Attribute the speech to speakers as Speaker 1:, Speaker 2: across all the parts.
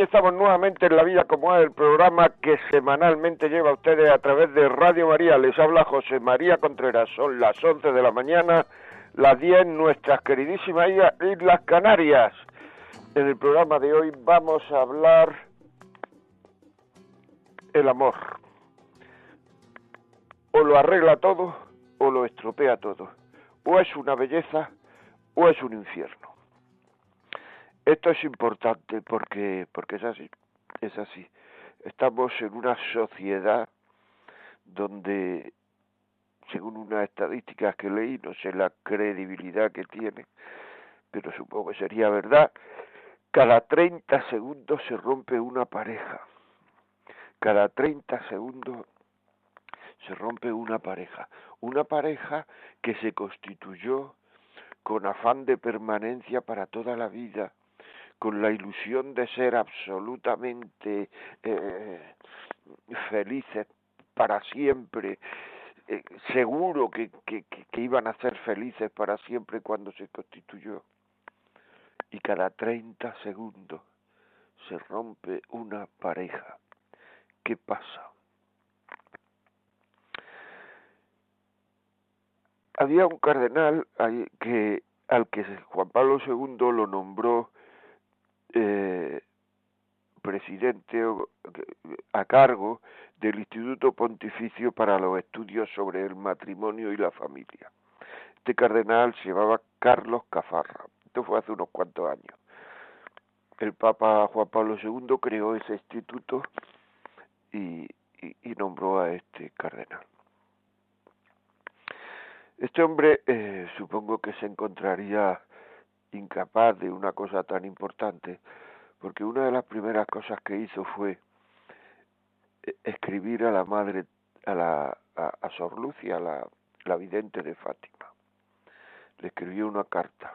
Speaker 1: Aquí estamos nuevamente en La Vida como es, el programa que semanalmente lleva a ustedes a través de Radio María. Les habla José María Contreras. Son las 11 de la mañana, las 10 nuestras queridísimas Islas Canarias. En el programa de hoy vamos a hablar el amor. O lo arregla todo o lo estropea todo. O es una belleza o es un infierno. Esto es importante porque, porque es así, es así. Estamos en una sociedad donde, según unas estadísticas que leí, no sé la credibilidad que tiene, pero supongo que sería verdad, cada 30 segundos se rompe una pareja. Cada 30 segundos se rompe una pareja. Una pareja que se constituyó con afán de permanencia para toda la vida, con la ilusión de ser absolutamente eh, felices para siempre, eh, seguro que, que, que, iban a ser felices para siempre cuando se constituyó. Y cada 30 segundos se rompe una pareja. ¿Qué pasa? Había un cardenal que, al que Juan Pablo II lo nombró eh, presidente a cargo del Instituto Pontificio para los Estudios sobre el Matrimonio y la Familia. Este cardenal se llamaba Carlos Cafarra. Esto fue hace unos cuantos años. El Papa Juan Pablo II creó ese instituto y, nombró a este cardenal. Este hombre eh, supongo que se encontraría incapaz de una cosa tan importante, porque una de las primeras cosas que hizo fue eh, escribir a la madre, a la a, Sor Lucia, la, la vidente de Fátima. Le escribió una carta.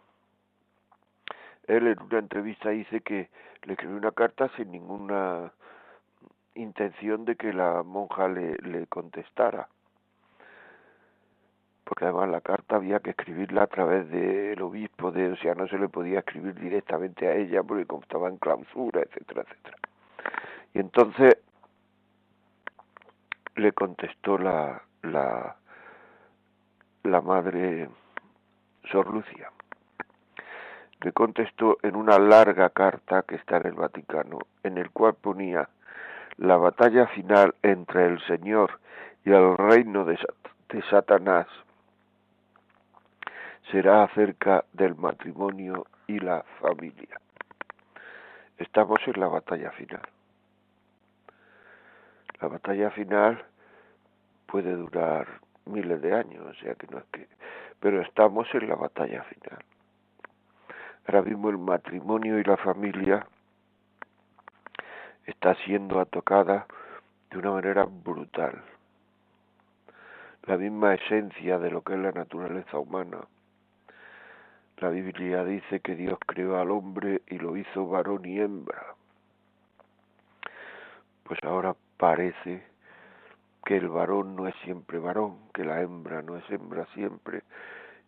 Speaker 1: Él en una entrevista dice que le escribió una carta sin ninguna intención de que la monja le, le contestara porque además la carta había que escribirla a través del obispo, de, o sea, no se le podía escribir directamente a ella porque estaba en clausura, etcétera, etcétera. Y entonces le contestó la, la, la madre Sor Lucia. Le contestó en una larga carta que está en el Vaticano, en el cual ponía la batalla final entre el Señor y el reino de, de Satanás será acerca del matrimonio y la familia. Estamos en la batalla final. La batalla final puede durar miles de años, o sea que no es que... Pero estamos en la batalla final. Ahora mismo el matrimonio y la familia está siendo atacada de una manera brutal. La misma esencia de lo que es la naturaleza humana la Biblia dice que Dios creó al hombre y lo hizo varón y hembra. Pues ahora parece que el varón no es siempre varón, que la hembra no es hembra siempre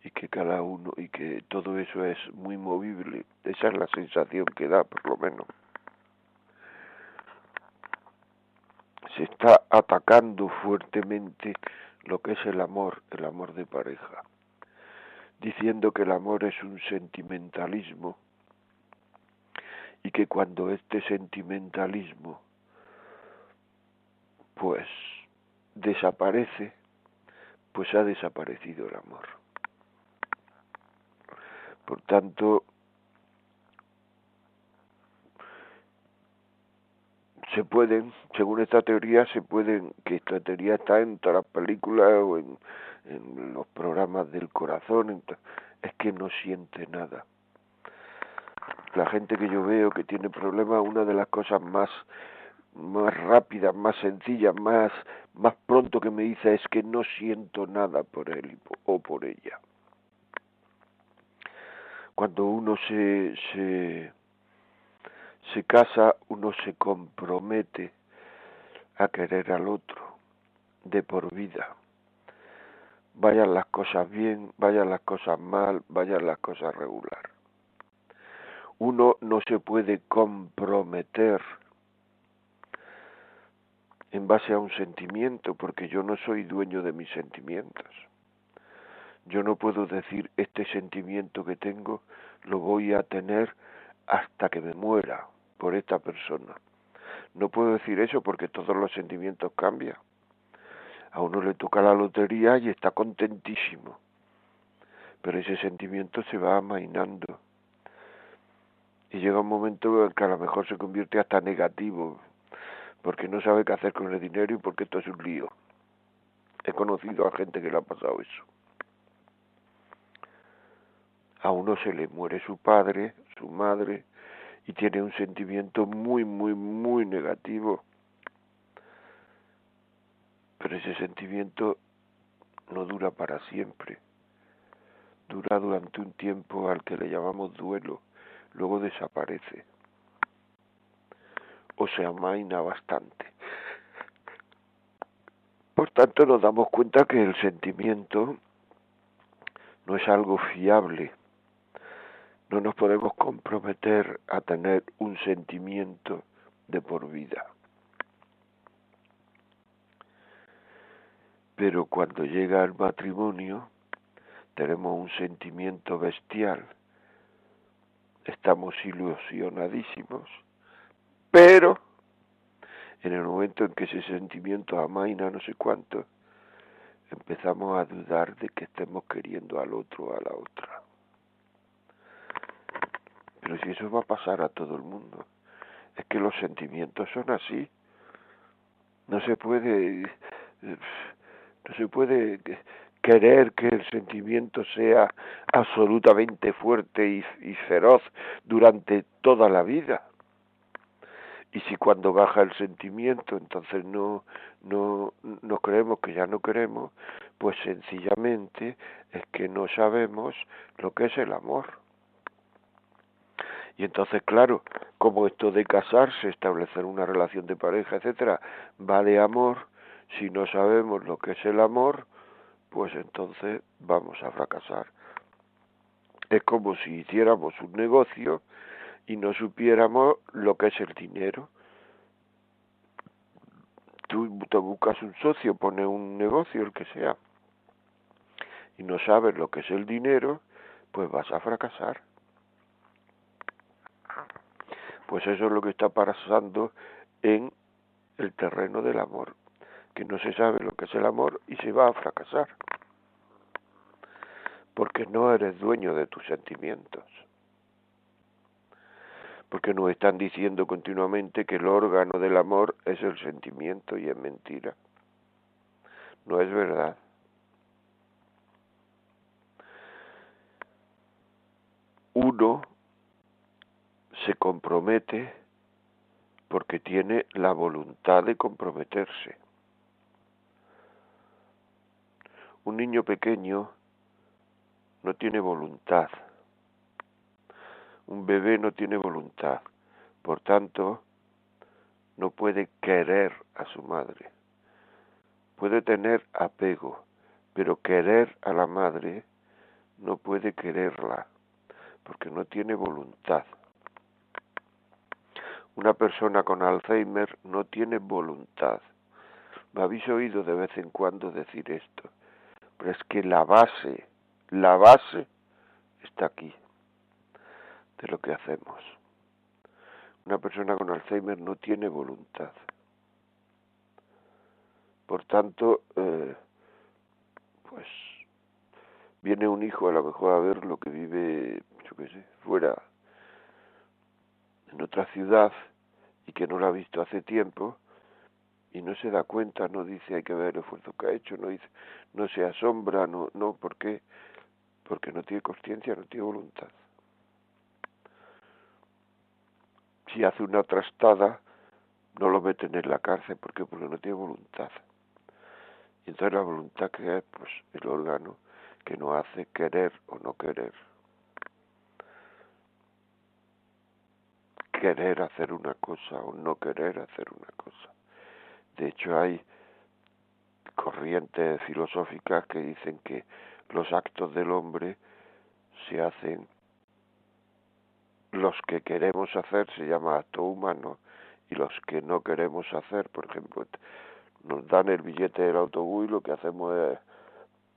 Speaker 1: y que cada uno y que todo eso es muy movible. Esa es la sensación que da, por lo menos. Se está atacando fuertemente lo que es el amor, el amor de pareja diciendo que el amor es un sentimentalismo y que cuando este sentimentalismo pues desaparece, pues ha desaparecido el amor. Por tanto, se pueden, según esta teoría, se pueden, que esta teoría está en todas las películas o en, en los programas del corazón, es que no siente nada. La gente que yo veo que tiene problemas, una de las cosas más más rápidas, más sencillas, más más pronto que me dice es que no siento nada por él o por ella. Cuando uno se se se casa, uno se compromete a querer al otro de por vida. Vayan las cosas bien, vayan las cosas mal, vayan las cosas regular. Uno no se puede comprometer en base a un sentimiento, porque yo no soy dueño de mis sentimientos. Yo no puedo decir este sentimiento que tengo lo voy a tener hasta que me muera por esta persona. No puedo decir eso porque todos los sentimientos cambian. A uno le toca la lotería y está contentísimo, pero ese sentimiento se va amainando. Y llega un momento en que a lo mejor se convierte hasta negativo, porque no sabe qué hacer con el dinero y porque esto es un lío. He conocido a gente que le ha pasado eso. A uno se le muere su padre, su madre, y tiene un sentimiento muy, muy, muy negativo. Pero ese sentimiento no dura para siempre. Dura durante un tiempo al que le llamamos duelo, luego desaparece. O se amaina bastante. Por tanto, nos damos cuenta que el sentimiento no es algo fiable, no nos podemos comprometer a tener un sentimiento de por vida. Pero cuando llega el matrimonio, tenemos un sentimiento bestial, estamos ilusionadísimos, pero en el momento en que ese sentimiento amaina no sé cuánto, empezamos a dudar de que estemos queriendo al otro o a la otra. Pero si eso va a pasar a todo el mundo, es que los sentimientos son así. No se puede, no se puede querer que el sentimiento sea absolutamente fuerte y, y feroz durante toda la vida. Y si cuando baja el sentimiento entonces no no no creemos que ya no queremos pues sencillamente es que no sabemos lo que es el amor. Y entonces, claro, como esto de casarse, establecer una relación de pareja, etcétera, va de amor, si no sabemos lo que es el amor, pues entonces vamos a fracasar. Es como si hiciéramos un negocio y no supiéramos lo que es el dinero. Tú te buscas un socio, pones un negocio, el que sea, y no sabes lo que es el dinero, pues vas a fracasar. Pues eso es lo que está pasando en el terreno del amor, que no se sabe lo que es el amor y se va a fracasar, porque no eres dueño de tus sentimientos, porque nos están diciendo continuamente que el órgano del amor es el sentimiento y es mentira. No es verdad. Uno se compromete porque tiene la voluntad de comprometerse. Un niño pequeño no tiene voluntad. Un bebé no tiene voluntad. Por tanto, no puede querer a su madre. Puede tener apego, pero querer a la madre no puede quererla, porque no tiene voluntad. Una persona con Alzheimer no tiene voluntad. Me habéis oído de vez en cuando decir esto, pero es que la base, la base está aquí, de lo que hacemos. Una persona con Alzheimer no tiene voluntad. Por tanto, eh, pues viene un hijo a lo mejor a ver lo que vive yo qué sé, fuera en otra ciudad y que no la ha visto hace tiempo y no se da cuenta, no dice hay que ver el esfuerzo que ha hecho, no dice, no se asombra, no, no, ¿por qué? Porque no tiene conciencia, no tiene voluntad. Si hace una trastada, no lo meten en la cárcel, ¿por qué? Porque no tiene voluntad. Y entonces la voluntad que es, pues, el órgano que no hace querer o no querer. Querer hacer una cosa o no querer hacer una cosa. De hecho, hay corrientes filosóficas que dicen que los actos del hombre se hacen los que queremos hacer se llama acto humano y los que no queremos hacer, por ejemplo, nos dan el billete del autobús y lo que hacemos es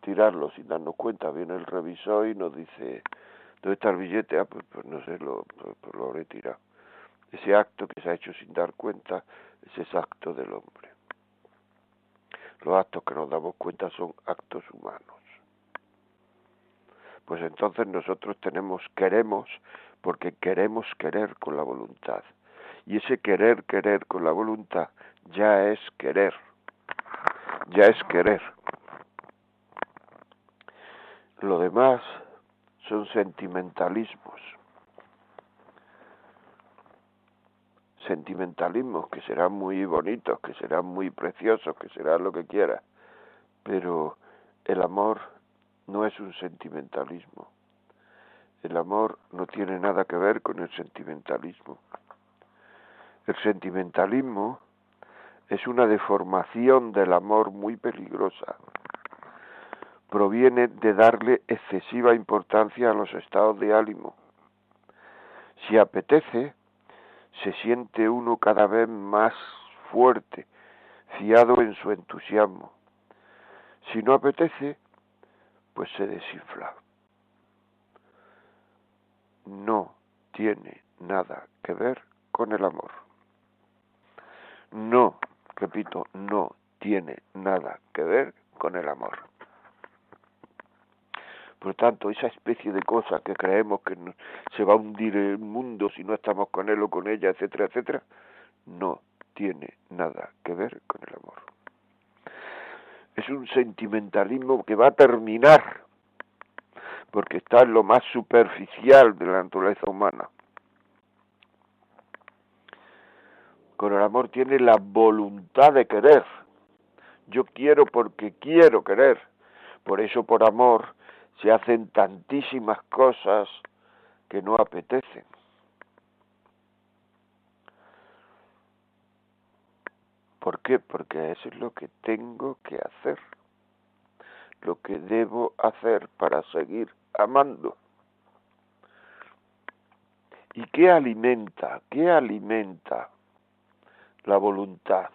Speaker 1: tirarlo sin darnos cuenta. Viene el revisor y nos dice, ¿dónde está el billete? Ah, pues, pues no sé, lo, pues, pues lo habré tirado. Ese acto que se ha hecho sin dar cuenta es ese acto del hombre. Los actos que nos damos cuenta son actos humanos. Pues entonces nosotros tenemos, queremos, porque queremos querer con la voluntad. Y ese querer, querer con la voluntad ya es querer. Ya es querer. Lo demás son sentimentalismos. Sentimentalismos que serán muy bonitos, que serán muy preciosos, que serán lo que quiera. Pero el amor no es un sentimentalismo. El amor no tiene nada que ver con el sentimentalismo. El sentimentalismo es una deformación del amor muy peligrosa. Proviene de darle excesiva importancia a los estados de ánimo. Si apetece, se siente uno cada vez más fuerte, fiado en su entusiasmo. Si no apetece, pues se desinfla. No tiene nada que ver con el amor. No repito, no tiene nada que ver con el amor. Por tanto, esa especie de cosa que creemos que se va a hundir el mundo si no estamos con él o con ella, etcétera, etcétera, no tiene nada que ver con el amor. Es un sentimentalismo que va a terminar, porque está en lo más superficial de la naturaleza humana. Con el amor tiene la voluntad de querer. Yo quiero porque quiero querer. Por eso por amor se hacen tantísimas cosas que no apetecen. ¿Por qué? Porque eso es lo que tengo que hacer, lo que debo hacer para seguir amando. ¿Y qué alimenta? ¿Qué alimenta la voluntad,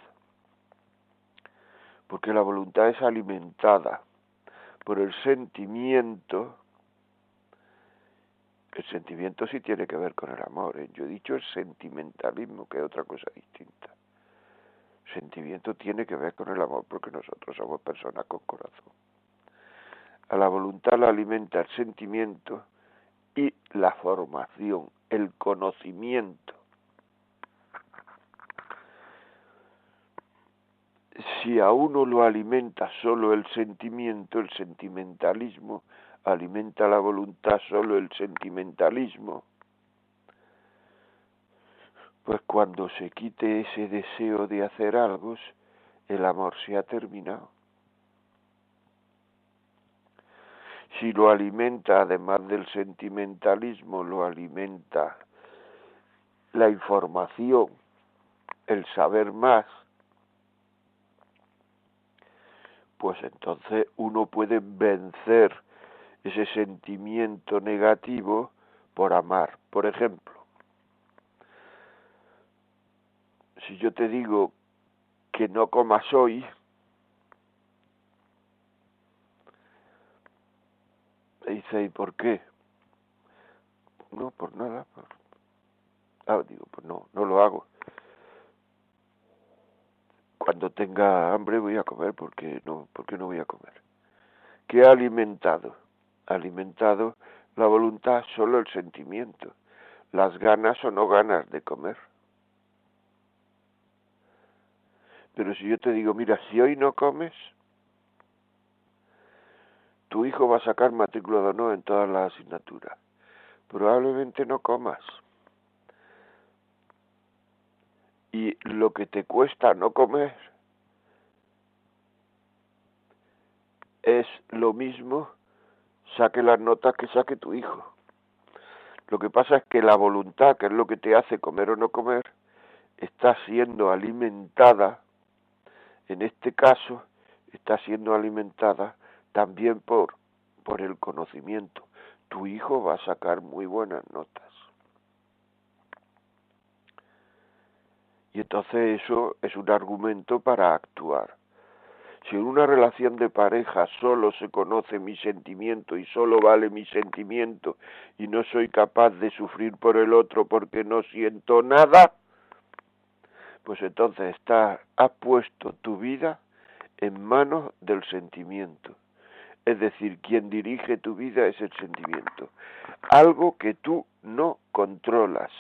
Speaker 1: porque la voluntad es alimentada por el sentimiento, el sentimiento sí tiene que ver con el amor, ¿eh? yo he dicho el sentimentalismo, que es otra cosa distinta. sentimiento tiene que ver con el amor porque nosotros somos personas con corazón. A la voluntad la alimenta el sentimiento y la formación, el conocimiento si a uno lo alimenta solo el sentimiento, el sentimentalismo, alimenta la voluntad solo el sentimentalismo, pues cuando se quite ese deseo de hacer algo, el amor se ha terminado. Si lo alimenta, además del sentimentalismo, lo alimenta la información, el saber más, pues entonces uno puede vencer ese sentimiento negativo por amar. Por ejemplo, si yo te digo que no comas hoy, me dice, ¿y por qué? No, por nada. Ah, digo, pues no, no lo hago cuando tenga hambre voy a comer porque no porque no voy a comer ¿Qué ha alimentado alimentado La voluntad solo el sentimiento, las ganas o no ganas de comer. Pero si yo te digo, mira, si hoy no comes, tu hijo va a sacar matrícula de honor en todas las asignaturas. Probablemente no comas. Y lo que te cuesta no comer es lo mismo saque las notas que saque tu hijo. Lo que pasa es que la voluntad, que es lo que te hace comer o no comer, está siendo alimentada, en este caso, está siendo alimentada también por, por el conocimiento. Tu hijo va a sacar muy buenas notas. Y entonces eso es un argumento para actuar. Si en una relación de pareja solo se conoce mi sentimiento y solo vale mi sentimiento y no soy capaz de sufrir por el otro porque no siento nada, pues entonces está, has puesto tu vida en manos del sentimiento. Es decir, quien dirige tu vida es el sentimiento. Algo que tú no controlas.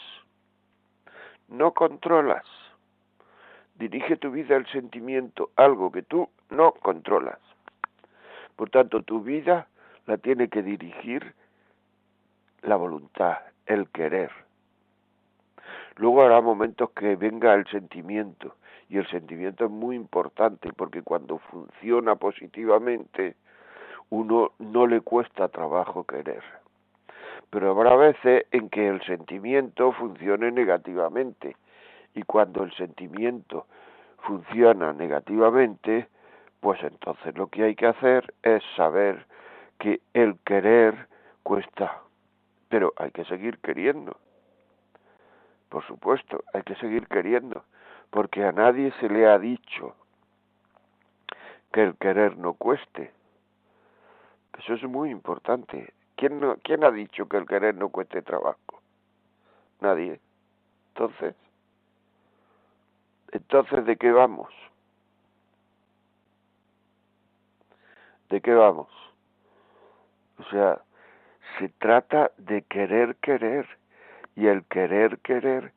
Speaker 1: No controlas. Dirige tu vida el sentimiento, algo que tú no controlas. Por tanto, tu vida la tiene que dirigir la voluntad, el querer. Luego habrá momentos que venga el sentimiento, y el sentimiento es muy importante porque cuando funciona positivamente, uno no le cuesta trabajo querer. Pero habrá veces en que el sentimiento funcione negativamente, y cuando el sentimiento funciona negativamente, pues entonces lo que hay que hacer es saber que el querer cuesta, pero hay que seguir queriendo. Por supuesto, hay que seguir queriendo, porque a nadie se le ha dicho que el querer no cueste. Eso es muy importante. ¿Quién, no, ¿Quién ha dicho que el querer no cueste trabajo? Nadie. Entonces, entonces, ¿de qué vamos? ¿De qué vamos? O sea, se trata de querer querer y el querer querer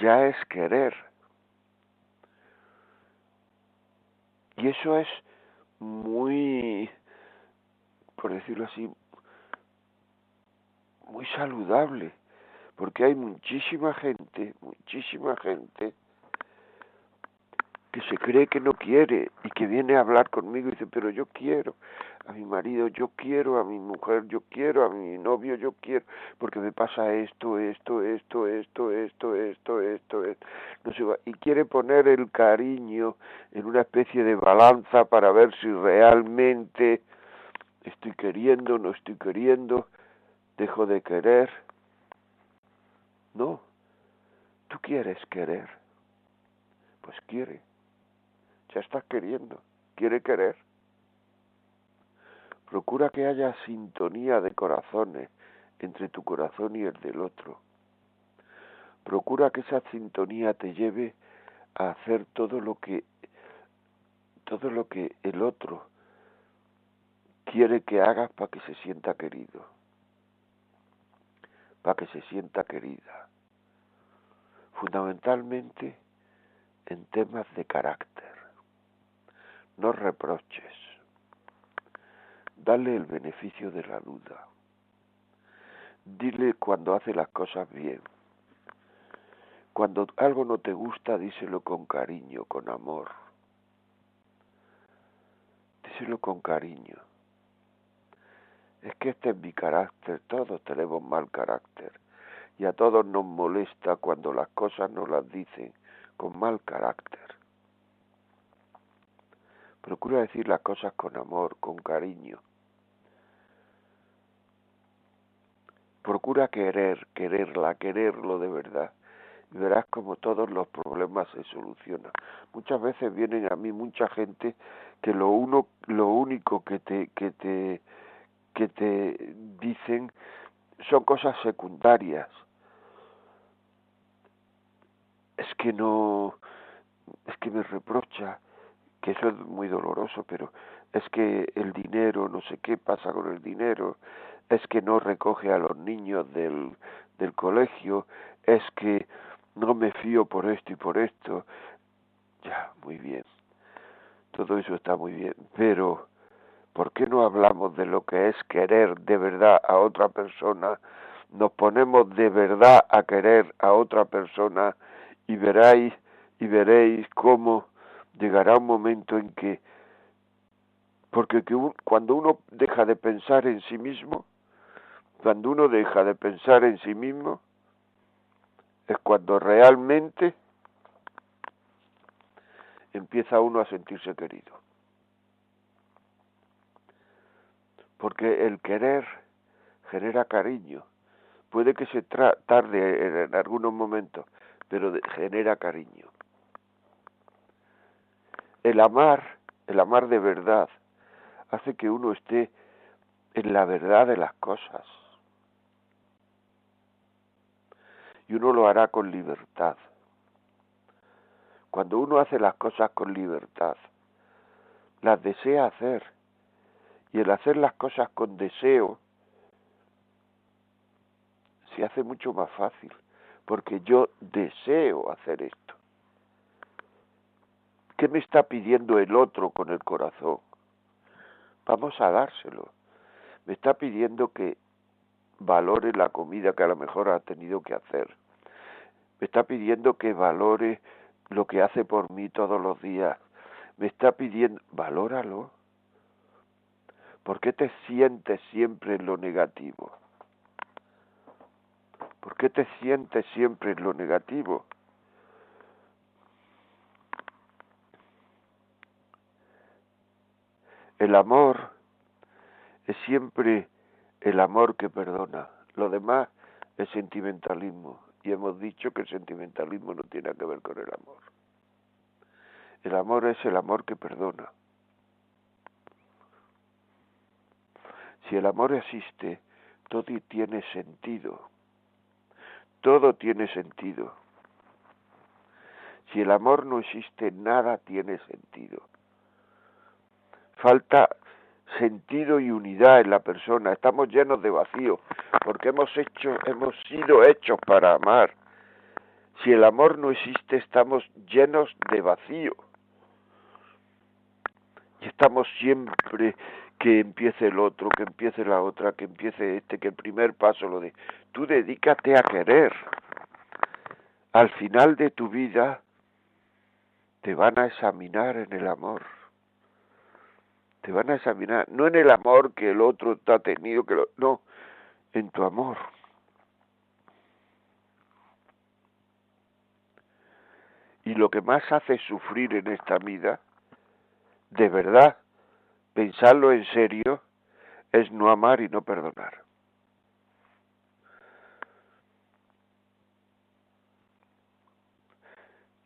Speaker 1: ya es querer. Y eso es muy, por decirlo así, muy saludable, porque hay muchísima gente, muchísima gente que se cree que no quiere y que viene a hablar conmigo y dice, pero yo quiero a mi marido, yo quiero a mi mujer, yo quiero a mi novio, yo quiero, porque me pasa esto, esto, esto, esto, esto, esto, esto, esto. No se va. Y quiere poner el cariño en una especie de balanza para ver si realmente estoy queriendo, no estoy queriendo, dejo de querer. No, tú quieres querer, pues quiere ya estás queriendo, quiere querer. Procura que haya sintonía de corazones entre tu corazón y el del otro. Procura que esa sintonía te lleve a hacer todo lo que todo lo que el otro quiere que hagas para que se sienta querido, para que se sienta querida. Fundamentalmente en temas de carácter no reproches, dale el beneficio de la duda, dile cuando hace las cosas bien, cuando algo no te gusta, díselo con cariño, con amor, díselo con cariño. Es que este es mi carácter, todos tenemos mal carácter. Y a todos nos molesta cuando las cosas nos las dicen con mal carácter. Procura decir las cosas con amor, con cariño. Procura querer, quererla, quererlo de verdad. Y verás como todos los problemas se solucionan. Muchas veces vienen a mí mucha gente que lo uno, lo único que te, que te, que te dicen son cosas secundarias. Es que no, es que me reprocha, que eso es muy doloroso, pero es que el dinero, no sé qué pasa con el dinero, es que no recoge a los niños del, del colegio, es que no me fío por esto y por esto. Ya, muy bien. Todo eso está muy bien, pero ¿por qué no hablamos de lo que es querer de verdad a otra persona? Nos ponemos de verdad a querer a otra persona y veréis y veréis cómo llegará un momento en que porque cuando uno deja de pensar en sí mismo, cuando uno deja de pensar en sí mismo, es cuando realmente empieza uno a sentirse querido. Porque el querer genera cariño. Puede que se tarde en algunos momentos, pero genera cariño. El amar, el amar de verdad, hace que uno esté en la verdad de las cosas. Y uno lo hará con libertad. Cuando uno hace las cosas con libertad, las desea hacer. Y el hacer las cosas con deseo se hace mucho más fácil, porque yo deseo hacer esto. ¿Qué me está pidiendo el otro con el corazón? Vamos a dárselo. Me está pidiendo que valore la comida que a lo mejor ha tenido que hacer. Me está pidiendo que valore lo que hace por mí todos los días. Me está pidiendo, valóralo. ¿Por qué te sientes siempre en lo negativo? ¿Por qué te sientes siempre en lo negativo? El amor es siempre el amor que perdona. Lo demás es sentimentalismo. Y hemos dicho que el sentimentalismo no tiene que ver con el amor. El amor es el amor que perdona. Si el amor existe, todo tiene sentido. Todo tiene sentido. Si el amor no existe, nada tiene sentido falta sentido y unidad en la persona, estamos llenos de vacío, porque hemos hecho, hemos sido hechos para amar. Si el amor no existe, estamos llenos de vacío. Y estamos siempre que empiece el otro, que empiece la otra, que empiece este, que el primer paso lo de. Tú dedícate a querer. Al final de tu vida te van a examinar en el amor te van a examinar, no en el amor que el otro está tenido, que lo, no, en tu amor. Y lo que más hace sufrir en esta vida, de verdad, pensarlo en serio, es no amar y no perdonar.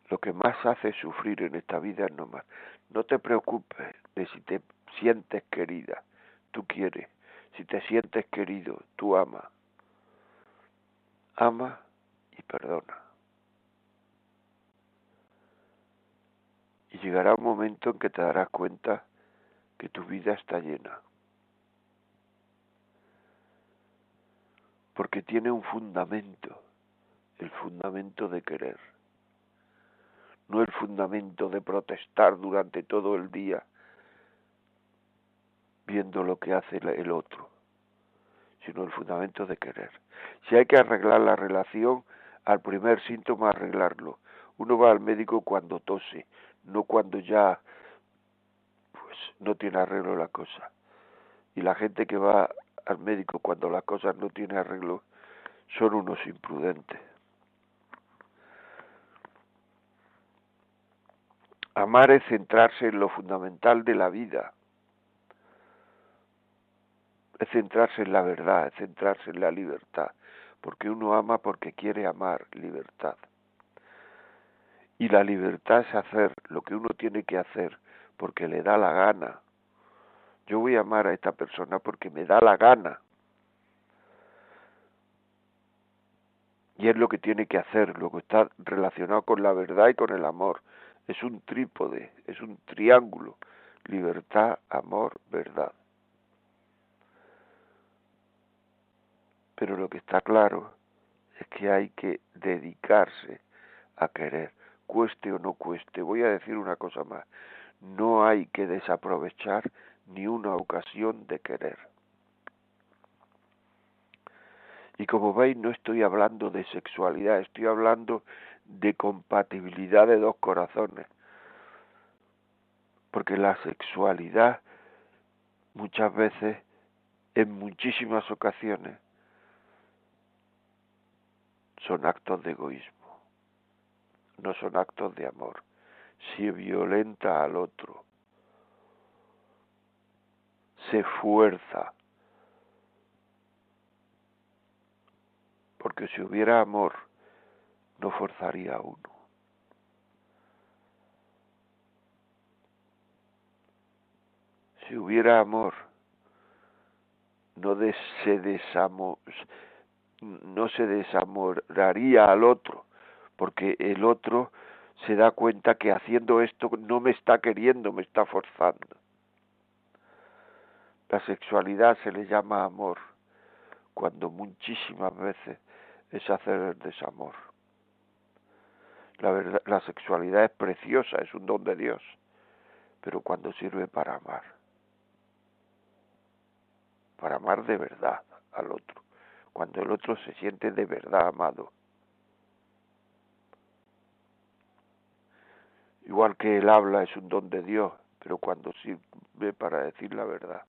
Speaker 1: Lo que más hace sufrir en esta vida es no amar. No te preocupes de si te sientes querida, tú quieres. Si te sientes querido, tú ama. Ama y perdona. Y llegará un momento en que te darás cuenta que tu vida está llena. Porque tiene un fundamento, el fundamento de querer. No el fundamento de protestar durante todo el día viendo lo que hace el otro, sino el fundamento de querer. Si hay que arreglar la relación, al primer síntoma arreglarlo. Uno va al médico cuando tose, no cuando ya pues no tiene arreglo la cosa. Y la gente que va al médico cuando las cosas no tienen arreglo son unos imprudentes. Amar es centrarse en lo fundamental de la vida es centrarse en la verdad, es centrarse en la libertad, porque uno ama porque quiere amar libertad. Y la libertad es hacer lo que uno tiene que hacer porque le da la gana. Yo voy a amar a esta persona porque me da la gana. Y es lo que tiene que hacer, lo que está relacionado con la verdad y con el amor. Es un trípode, es un triángulo. Libertad, amor, verdad. Pero lo que está claro es que hay que dedicarse a querer, cueste o no cueste. Voy a decir una cosa más, no hay que desaprovechar ni una ocasión de querer. Y como veis, no estoy hablando de sexualidad, estoy hablando de compatibilidad de dos corazones. Porque la sexualidad muchas veces, en muchísimas ocasiones, son actos de egoísmo, no son actos de amor. Si violenta al otro, se fuerza, porque si hubiera amor, no forzaría a uno. Si hubiera amor, no se desamo, no se desamoraría al otro, porque el otro se da cuenta que haciendo esto no me está queriendo, me está forzando. La sexualidad se le llama amor, cuando muchísimas veces es hacer el desamor. La, verdad, la sexualidad es preciosa, es un don de Dios, pero cuando sirve para amar, para amar de verdad al otro, cuando el otro se siente de verdad amado. Igual que el habla es un don de Dios, pero cuando sirve para decir la verdad,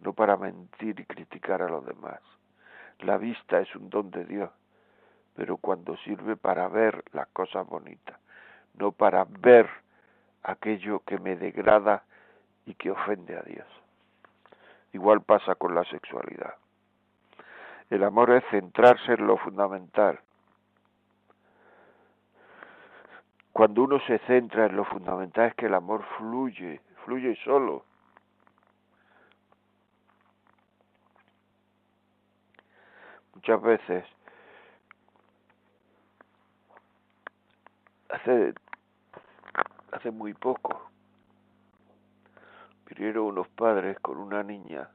Speaker 1: no para mentir y criticar a los demás. La vista es un don de Dios, pero cuando sirve para ver las cosas bonitas, no para ver aquello que me degrada y que ofende a Dios. Igual pasa con la sexualidad. El amor es centrarse en lo fundamental. Cuando uno se centra en lo fundamental es que el amor fluye, fluye solo. muchas veces hace hace muy poco vinieron unos padres con una niña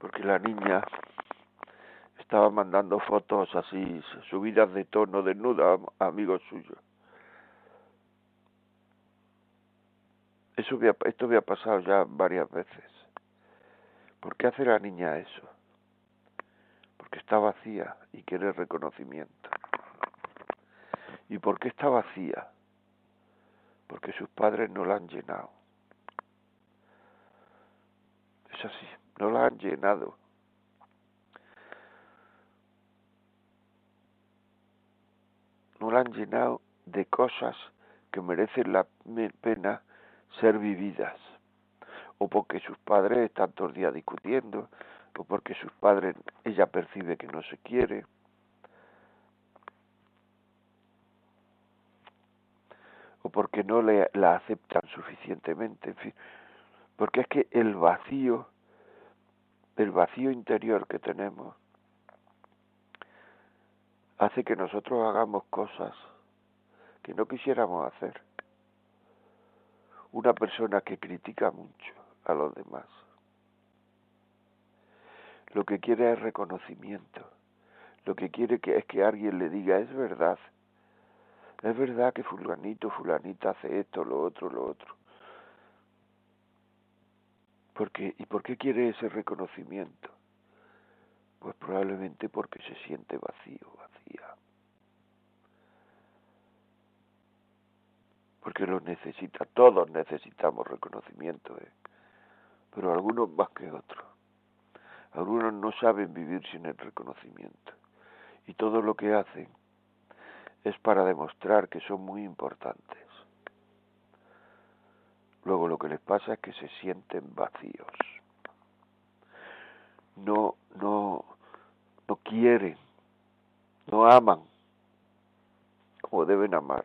Speaker 1: porque la niña estaba mandando fotos así subidas de tono desnuda amigos suyos eso esto había pasado ya varias veces ¿por qué hace la niña eso? porque está vacía y quiere reconocimiento. ¿Y por qué está vacía? Porque sus padres no la han llenado. Es así, no la han llenado. No la han llenado de cosas que merecen la pena ser vividas. O porque sus padres están todos los días discutiendo, o porque sus padres, ella percibe que no se quiere, o porque no le, la aceptan suficientemente, en fin, porque es que el vacío, el vacío interior que tenemos, hace que nosotros hagamos cosas que no quisiéramos hacer. Una persona que critica mucho a los demás lo que quiere es reconocimiento. Lo que quiere que es que alguien le diga, es verdad. Es verdad que fulanito, fulanita hace esto, lo otro, lo otro. Porque, ¿Y por qué quiere ese reconocimiento? Pues probablemente porque se siente vacío, Porque lo necesita, todos necesitamos reconocimiento, ¿eh? pero algunos más que otros. Algunos no saben vivir sin el reconocimiento y todo lo que hacen es para demostrar que son muy importantes. Luego lo que les pasa es que se sienten vacíos. No, no, no quieren, no aman como deben amar.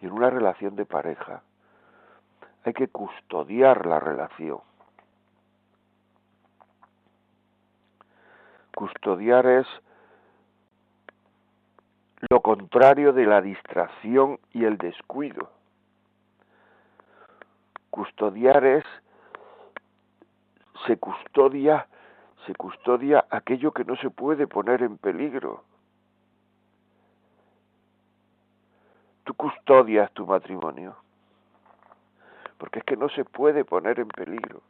Speaker 1: Y en una relación de pareja hay que custodiar la relación Custodiar es lo contrario de la distracción y el descuido. Custodiar es, se custodia, se custodia aquello que no se puede poner en peligro. Tú custodias tu matrimonio, porque es que no se puede poner en peligro.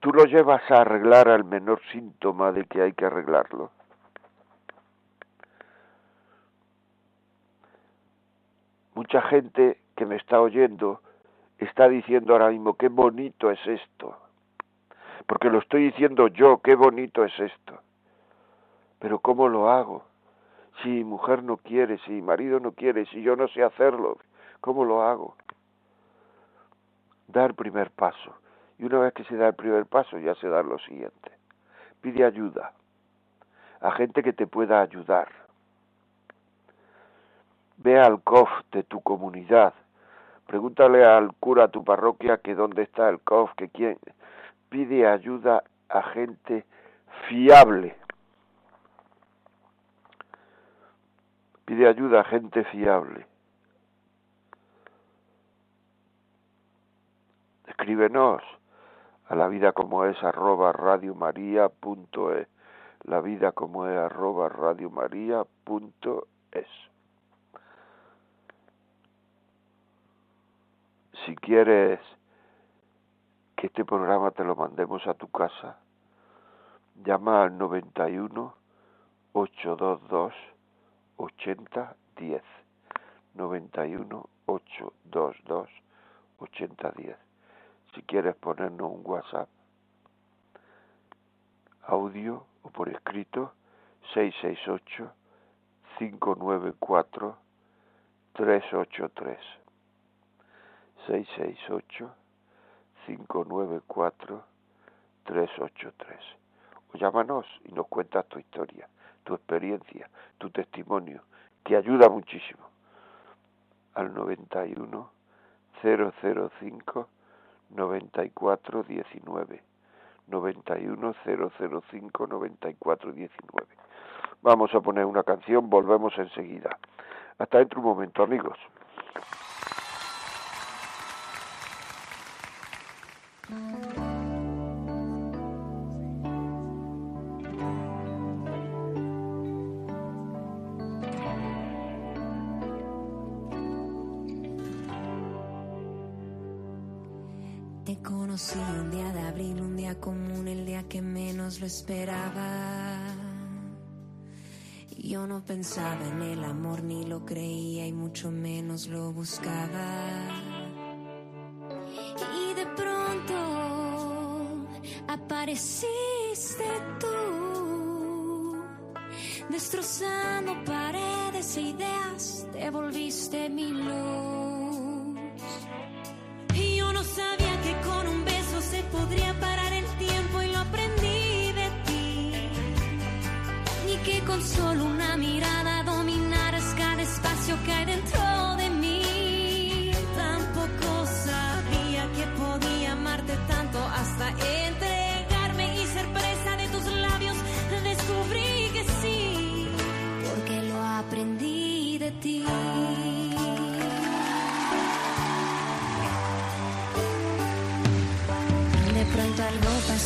Speaker 1: Tú lo llevas a arreglar al menor síntoma de que hay que arreglarlo. Mucha gente que me está oyendo está diciendo ahora mismo, qué bonito es esto. Porque lo estoy diciendo yo, qué bonito es esto. Pero ¿cómo lo hago? Si mujer no quiere, si marido no quiere, si yo no sé hacerlo, ¿cómo lo hago? Dar primer paso. Y una vez que se da el primer paso, ya se da lo siguiente. Pide ayuda a gente que te pueda ayudar. Ve al COF de tu comunidad. Pregúntale al cura de tu parroquia que dónde está el COF, que quién. Pide ayuda a gente fiable. Pide ayuda a gente fiable. Escríbenos a la vida como es arroba radiomaria.es la vida como es arroba radiomaria.es si quieres que este programa te lo mandemos a tu casa llama al 91 822 8010 91 822 8010 si quieres ponernos un WhatsApp. Audio o por escrito 668 594 383 668 594 383 o llámanos y nos cuentas tu historia, tu experiencia, tu testimonio, que ayuda muchísimo al 91 005 9419 91 005 9419. Vamos a poner una canción, volvemos enseguida. Hasta dentro un momento, amigos.
Speaker 2: Yo no pensaba en el amor, ni lo creía y mucho menos lo buscaba. Y de pronto apareciste tú, destrozando paredes e ideas, te volviste mi luz. Y yo no sabía que con un beso se podría parar el tiempo y lo aprendí que con solo una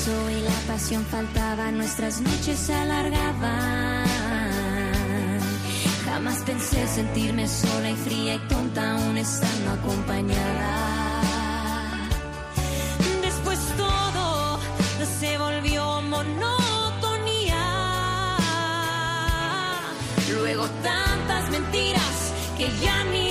Speaker 2: y la pasión faltaba, nuestras noches se alargaban. Jamás pensé sentirme sola y fría y tonta aún estando acompañada. Después todo se volvió monotonía. Luego tantas mentiras que ya ni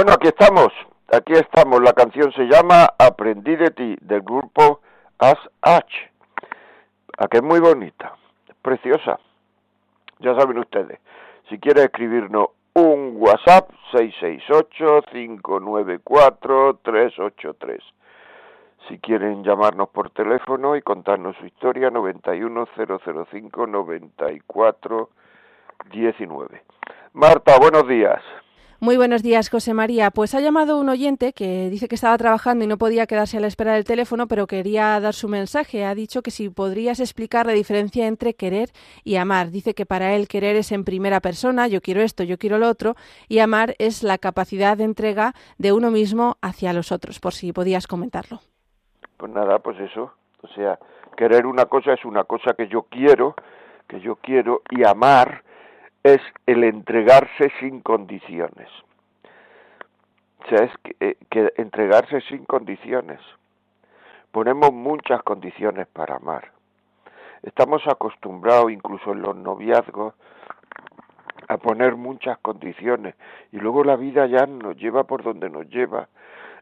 Speaker 1: Bueno, aquí estamos, aquí estamos. La canción se llama Aprendí de ti, del grupo As H. Aquí es muy bonita, preciosa. Ya saben ustedes. Si quiere escribirnos un WhatsApp, 668-594-383. Si quieren llamarnos por teléfono y contarnos su historia, 91005-9419. Marta, buenos días.
Speaker 3: Muy buenos días, José María. Pues ha llamado un oyente que dice que estaba trabajando y no podía quedarse a la espera del teléfono, pero quería dar su mensaje. Ha dicho que si podrías explicar la diferencia entre querer y amar. Dice que para él querer es en primera persona, yo quiero esto, yo quiero lo otro, y amar es la capacidad de entrega de uno mismo hacia los otros, por si podías comentarlo.
Speaker 1: Pues nada, pues eso. O sea, querer una cosa es una cosa que yo quiero, que yo quiero, y amar es el entregarse sin condiciones. O sea, es que, eh, que, entregarse sin condiciones. Ponemos muchas condiciones para amar. Estamos acostumbrados, incluso en los noviazgos, a poner muchas condiciones y luego la vida ya nos lleva por donde nos lleva.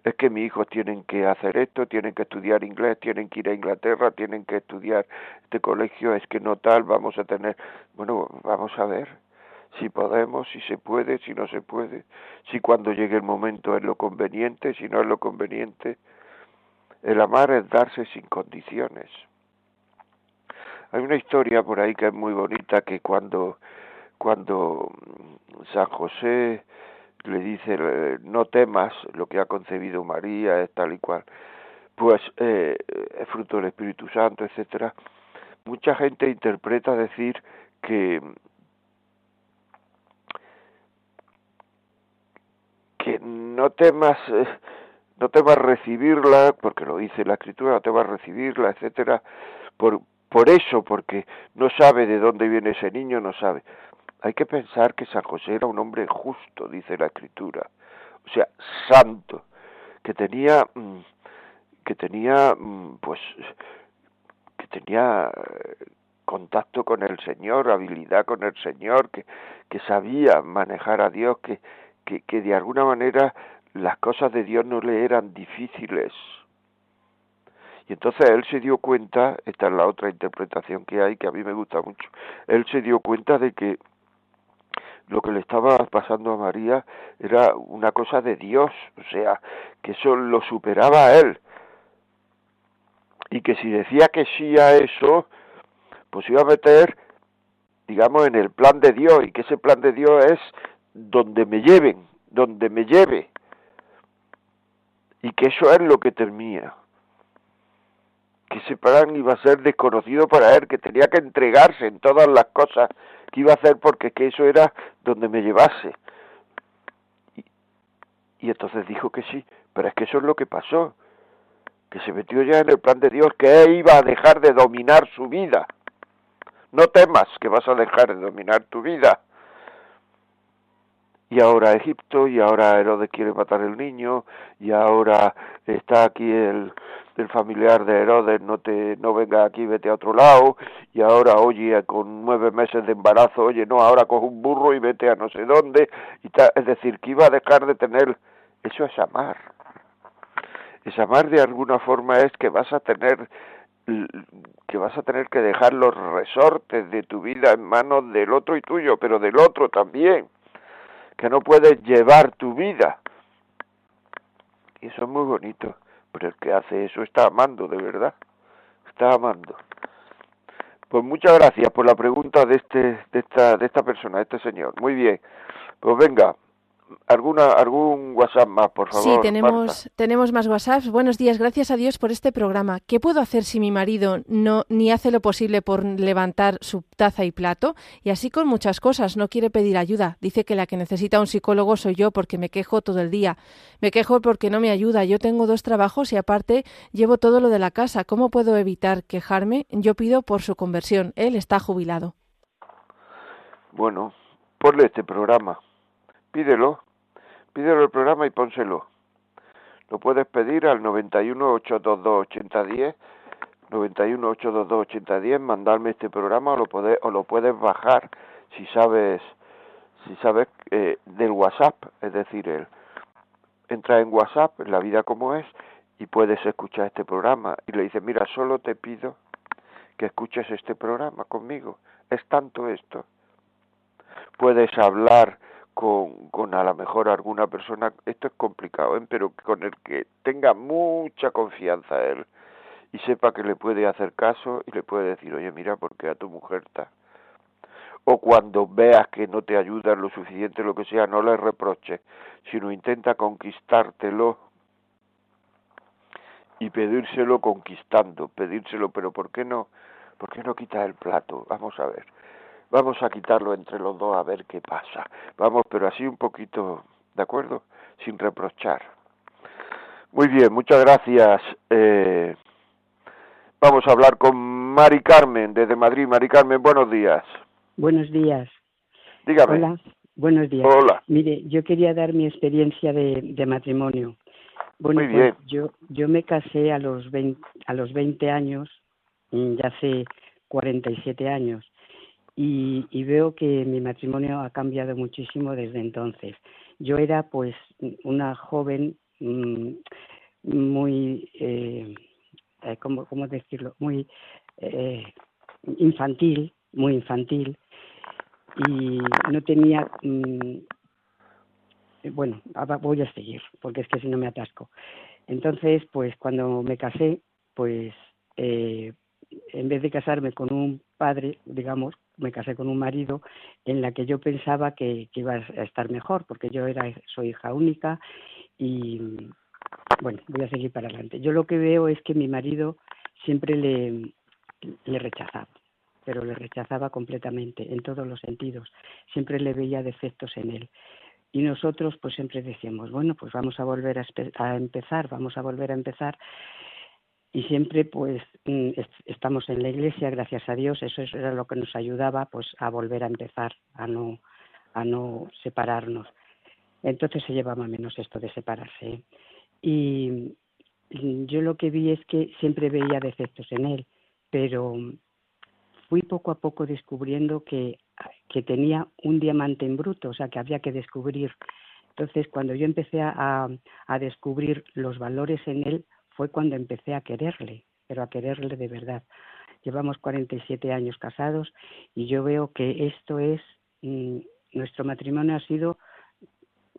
Speaker 1: Es que mis hijos tienen que hacer esto, tienen que estudiar inglés, tienen que ir a Inglaterra, tienen que estudiar este colegio, es que no tal, vamos a tener... Bueno, vamos a ver si podemos, si se puede, si no se puede, si cuando llegue el momento es lo conveniente, si no es lo conveniente. El amar es darse sin condiciones. Hay una historia por ahí que es muy bonita que cuando cuando San José le dice no temas lo que ha concebido María es tal y cual pues eh, es fruto del Espíritu Santo etcétera mucha gente interpreta decir que que no temas eh, no temas recibirla porque lo dice la escritura no temas recibirla etcétera por por eso porque no sabe de dónde viene ese niño no sabe. Hay que pensar que San José era un hombre justo dice la escritura o sea santo que tenía mm, que tenía mm, pues que tenía eh, contacto con el Señor, habilidad con el Señor, que, que sabía manejar a Dios, que, que, de alguna manera las cosas de Dios no le eran difíciles. Y entonces él se dio cuenta, esta es la otra interpretación que hay, que a mí me gusta mucho, él se dio cuenta de que lo que le estaba pasando a María era una cosa de Dios, o sea, que eso lo superaba a él. Y que si decía que sí a eso, pues iba a meter, digamos, en el plan de Dios, y que ese plan de Dios es donde me lleven, donde me lleve. Y que eso es lo que temía. Que ese plan iba a ser desconocido para él, que tenía que entregarse en todas las cosas que iba a hacer porque que eso era donde me llevase. Y, y entonces dijo que sí, pero es que eso es lo que pasó, que se metió ya en el plan de Dios, que él iba a dejar de dominar su vida. No temas que vas a dejar de dominar tu vida y ahora Egipto, y ahora Herodes quiere matar el niño, y ahora está aquí el, el familiar de Herodes, no te no venga aquí, vete a otro lado, y ahora oye con nueve meses de embarazo, oye no, ahora coge un burro y vete a no sé dónde, y es decir, que iba a dejar de tener, eso es amar. Es amar de alguna forma es que vas a tener que vas a tener que dejar los resortes de tu vida en manos del otro y tuyo, pero del otro también que no puedes llevar tu vida. Y eso es muy bonito, pero el que hace eso está amando, de verdad, está amando. Pues muchas gracias por la pregunta de este, de esta, de esta persona, de este señor. Muy bien. Pues venga, alguna algún WhatsApp más, por favor.
Speaker 3: Sí, tenemos tenemos más WhatsApps. Buenos días, gracias a Dios por este programa. ¿Qué puedo hacer si mi marido no ni hace lo posible por levantar su taza y plato? Y así con muchas cosas, no quiere pedir ayuda. Dice que la que necesita un psicólogo soy yo porque me quejo todo el día. Me quejo porque no me ayuda. Yo tengo dos trabajos y aparte llevo todo lo de la casa. ¿Cómo puedo evitar quejarme? Yo pido por su conversión. Él está jubilado.
Speaker 1: Bueno, ponle este programa Pídelo, pídelo el programa y pónselo. Lo puedes pedir al 91 822 8010, 91 822 8010, mandarme este programa o lo puedes, o lo puedes bajar si sabes si sabes eh, del WhatsApp, es decir, el entra en WhatsApp, en la vida como es, y puedes escuchar este programa. Y le dices, mira, solo te pido que escuches este programa conmigo. Es tanto esto. Puedes hablar con, con a lo mejor alguna persona, esto es complicado, ¿eh? pero con el que tenga mucha confianza él y sepa que le puede hacer caso y le puede decir, oye, mira, porque a tu mujer está. O cuando veas que no te ayuda lo suficiente, lo que sea, no le reproches, sino intenta conquistártelo y pedírselo conquistando, pedírselo, pero ¿por qué no? ¿Por qué no quitas el plato? Vamos a ver. Vamos a quitarlo entre los dos a ver qué pasa. Vamos, pero así un poquito, ¿de acuerdo? Sin reprochar. Muy bien, muchas gracias. Eh, vamos a hablar con Mari Carmen desde Madrid. Mari Carmen, buenos días.
Speaker 4: Buenos días.
Speaker 1: Dígame.
Speaker 4: Hola, buenos días.
Speaker 1: Hola.
Speaker 4: Mire, yo quería dar mi experiencia de, de matrimonio. Bueno,
Speaker 1: Muy
Speaker 4: pues
Speaker 1: bien.
Speaker 4: yo yo me casé a los 20, a los 20 años, mm, ya hace 47 años, y, y veo que mi matrimonio ha cambiado muchísimo desde entonces. Yo era pues una joven mm, muy, eh, ¿cómo, ¿cómo decirlo? Muy eh, infantil, muy infantil, y no tenía mm, eh, bueno, voy a seguir, porque es que si no me atasco. Entonces, pues cuando me casé, pues eh, en vez de casarme con un padre, digamos, me casé con un marido en la que yo pensaba que, iba a estar mejor, porque yo era soy hija única y bueno, voy a seguir para adelante. Yo lo que veo es que mi marido siempre le, le rechazaba, pero le rechazaba completamente, en todos los sentidos. Siempre le veía defectos en él. Y nosotros pues siempre decíamos, bueno, pues vamos a volver a empezar, vamos a volver a empezar. Y siempre pues mm, est- estamos en la iglesia, gracias a Dios, eso es- era lo que nos ayudaba pues a volver a empezar, a no, a no separarnos. Entonces se llevaba menos esto de separarse. ¿eh? Y mm, yo lo que vi es que siempre veía defectos en él, pero fui poco a poco descubriendo que, que tenía un diamante en bruto, o sea, que había que descubrir. Entonces, cuando yo empecé a, a descubrir los valores en él, fue cuando empecé a quererle, pero a quererle de verdad. Llevamos 47 años casados y yo veo que esto es, mm, nuestro matrimonio ha sido,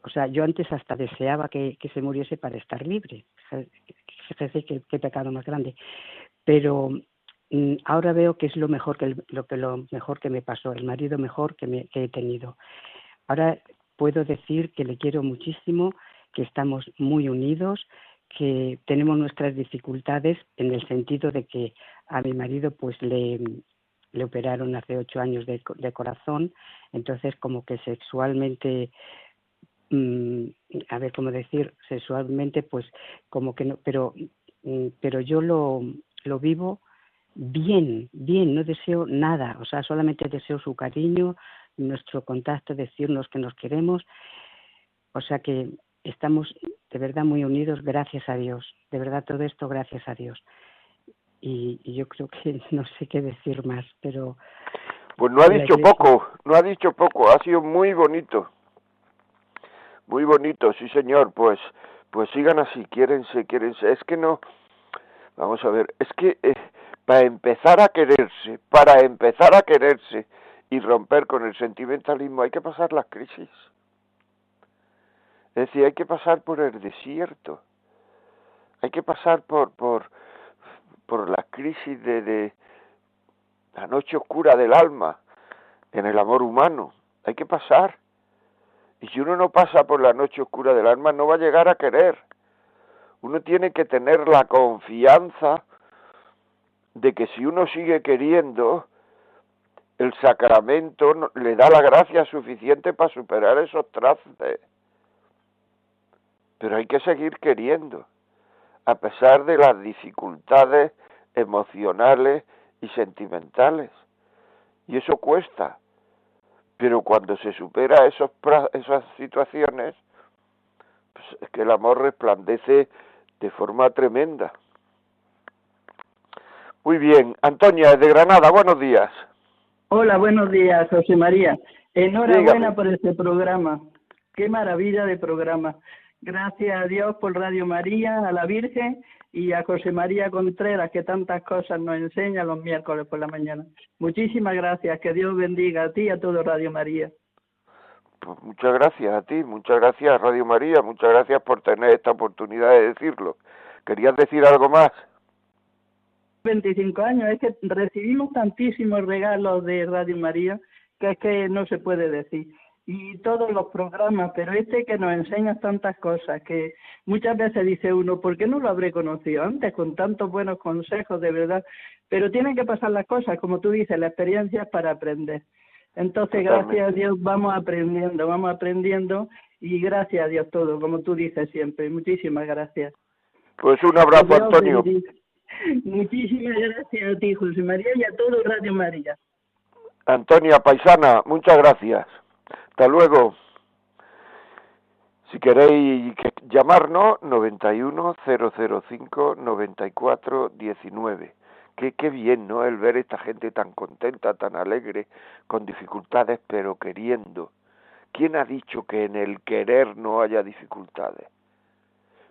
Speaker 4: o sea, yo antes hasta deseaba que, que se muriese para estar libre. Fíjese qué, pecado más grande. Pero mm, ahora veo que es lo mejor que el- lo que lo mejor que me pasó, el marido mejor que, me, que he tenido. Ahora puedo decir que le quiero muchísimo, que estamos muy unidos, que tenemos nuestras dificultades en el sentido de que a mi marido pues le, le operaron hace ocho años de, de corazón, entonces como que sexualmente mm, a ver cómo decir sexualmente pues como que no pero mm, pero yo lo lo vivo bien bien no deseo nada. O sea solamente deseo su cariño nuestro contacto decirnos que nos queremos. O sea que estamos de verdad muy unidos gracias a Dios de verdad todo esto gracias a Dios y, y yo creo que no sé qué decir más pero
Speaker 1: Pues no ha dicho
Speaker 4: iglesia.
Speaker 1: poco, no ha dicho poco, ha sido muy bonito. Muy bonito, sí señor, pues pues sigan así, quiérense, quiérense. Es que no, vamos a ver, es que eh, para empezar a quererse, para empezar a quererse y romper con el sentimentalismo hay que pasar las crisis. Es decir, hay que pasar por el desierto, hay que pasar por por por la crisis de, de la noche oscura del alma en el amor humano. Hay que pasar. Y si uno no pasa por la noche oscura del alma, no va a llegar a querer. Uno tiene que tener la confianza de que si uno sigue queriendo, el sacramento le da la gracia suficiente para superar esos trastes. Pero hay que seguir queriendo, a pesar de las dificultades emocionales y sentimentales. Y eso cuesta. Pero cuando se supera esos, esas situaciones, pues es que el amor resplandece de forma tremenda. Muy bien, Antonia, de Granada, buenos días.
Speaker 5: Hola, buenos días, José María. Enhorabuena
Speaker 1: Dígame.
Speaker 5: por este programa. Qué maravilla de programa. Gracias a Dios por Radio María, a la Virgen y a José María Contreras, que tantas cosas nos enseña los miércoles por la mañana. Muchísimas gracias, que Dios bendiga a ti y a todo Radio María.
Speaker 1: Pues muchas gracias a ti, muchas gracias Radio María, muchas gracias por tener esta oportunidad de decirlo. ¿Querías decir algo más?
Speaker 5: 25 años, es que recibimos tantísimos regalos de Radio María que es que no se puede decir. Y todos los programas, pero este que nos enseña tantas cosas que muchas veces dice uno, ¿por qué no lo habré conocido antes con tantos buenos consejos de verdad? Pero tienen que pasar las cosas, como tú dices, la experiencia es para aprender. Entonces, gracias a Dios, vamos aprendiendo, vamos aprendiendo y gracias a Dios todo, como tú dices siempre. Muchísimas gracias.
Speaker 1: Pues un abrazo, Antonio.
Speaker 5: Muchísimas gracias a ti, José María, y a todo Radio María.
Speaker 1: Antonia Paisana, muchas gracias. Hasta luego. Si queréis llamarnos, 91005-9419. Qué, qué bien, ¿no? El ver esta gente tan contenta, tan alegre, con dificultades, pero queriendo. ¿Quién ha dicho que en el querer no haya dificultades?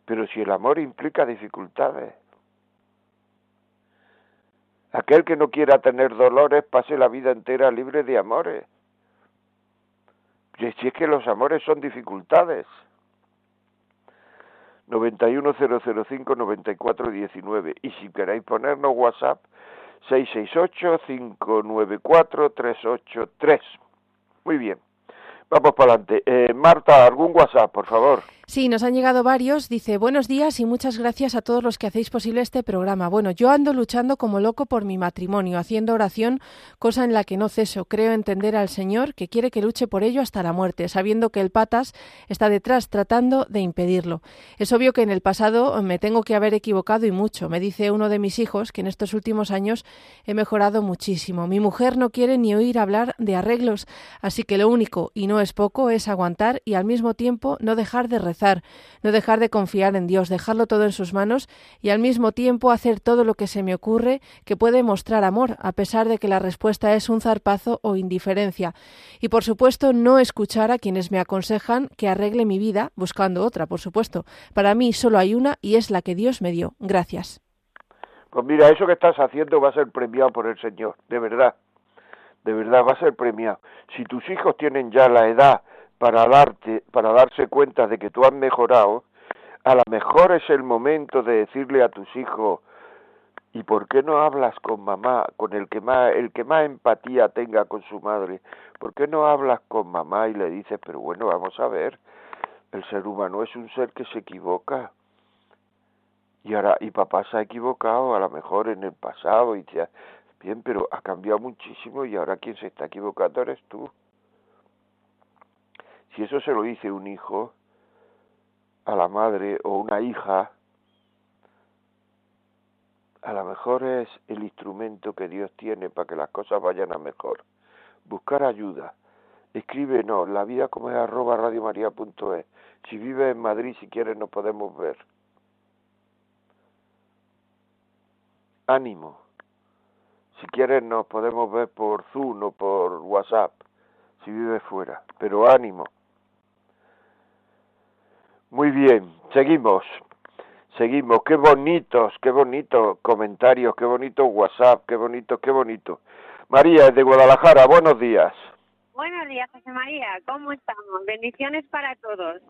Speaker 1: Pero si el amor implica dificultades. Aquel que no quiera tener dolores pase la vida entera libre de amores. Si es que los amores son dificultades. 91005-9419. Y si queréis ponernos WhatsApp, 668-594-383. Muy bien. Vamos para adelante. Eh, Marta, ¿algún WhatsApp, por favor?
Speaker 3: Sí, nos han llegado varios. Dice, buenos días y muchas gracias a todos los que hacéis posible este programa. Bueno, yo ando luchando como loco por mi matrimonio, haciendo oración, cosa en la que no ceso. Creo entender al Señor que quiere que luche por ello hasta la muerte, sabiendo que el patas está detrás tratando de impedirlo. Es obvio que en el pasado me tengo que haber equivocado y mucho. Me dice uno de mis hijos que en estos últimos años he mejorado muchísimo. Mi mujer no quiere ni oír hablar de arreglos, así que lo único, y no es poco, es aguantar y al mismo tiempo no dejar de rezar no dejar de confiar en Dios, dejarlo todo en sus manos y al mismo tiempo hacer todo lo que se me ocurre que puede mostrar amor, a pesar de que la respuesta es un zarpazo o indiferencia. Y por supuesto no escuchar a quienes me aconsejan que arregle mi vida buscando otra, por supuesto. Para mí solo hay una y es la que Dios me dio. Gracias.
Speaker 1: Pues mira, eso que estás haciendo va a ser premiado por el Señor, de verdad. De verdad va a ser premiado. Si tus hijos tienen ya la edad para darte, para darse cuenta de que tú has mejorado, a lo mejor es el momento de decirle a tus hijos, ¿y por qué no hablas con mamá, con el que más, el que más empatía tenga con su madre? ¿Por qué no hablas con mamá y le dices, pero bueno, vamos a ver, el ser humano es un ser que se equivoca? Y ahora, y papá se ha equivocado, a lo mejor en el pasado, y ya, bien, pero ha cambiado muchísimo y ahora quien se está equivocando eres tú. Si eso se lo dice un hijo a la madre o una hija, a lo mejor es el instrumento que Dios tiene para que las cosas vayan a mejor. Buscar ayuda. Escríbenos, la vida como es arroba radiomaria.es. Si vives en Madrid, si quieres, nos podemos ver. Ánimo. Si quieres, nos podemos ver por Zoom o por WhatsApp, si vives fuera. Pero ánimo. Muy bien, seguimos. Seguimos, qué bonitos, qué bonitos comentarios, qué bonito WhatsApp, qué bonito, qué bonito. María, de Guadalajara, buenos días.
Speaker 6: Buenos días, José María, ¿cómo estamos? Bendiciones para todos.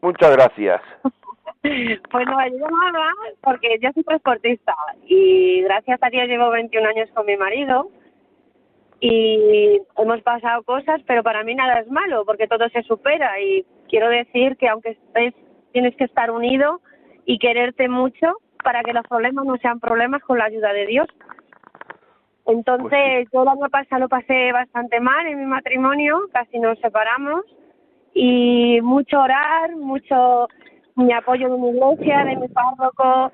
Speaker 1: Muchas gracias.
Speaker 6: pues no, yo llamaba porque yo soy transportista y gracias a Dios llevo 21 años con mi marido y hemos pasado cosas, pero para mí nada es malo porque todo se supera y quiero decir que aunque estés, tienes que estar unido y quererte mucho para que los problemas no sean problemas con la ayuda de Dios. Entonces, yo el año pasado lo pasé bastante mal en mi matrimonio, casi nos separamos y mucho orar, mucho mi apoyo de mi iglesia, de mi párroco,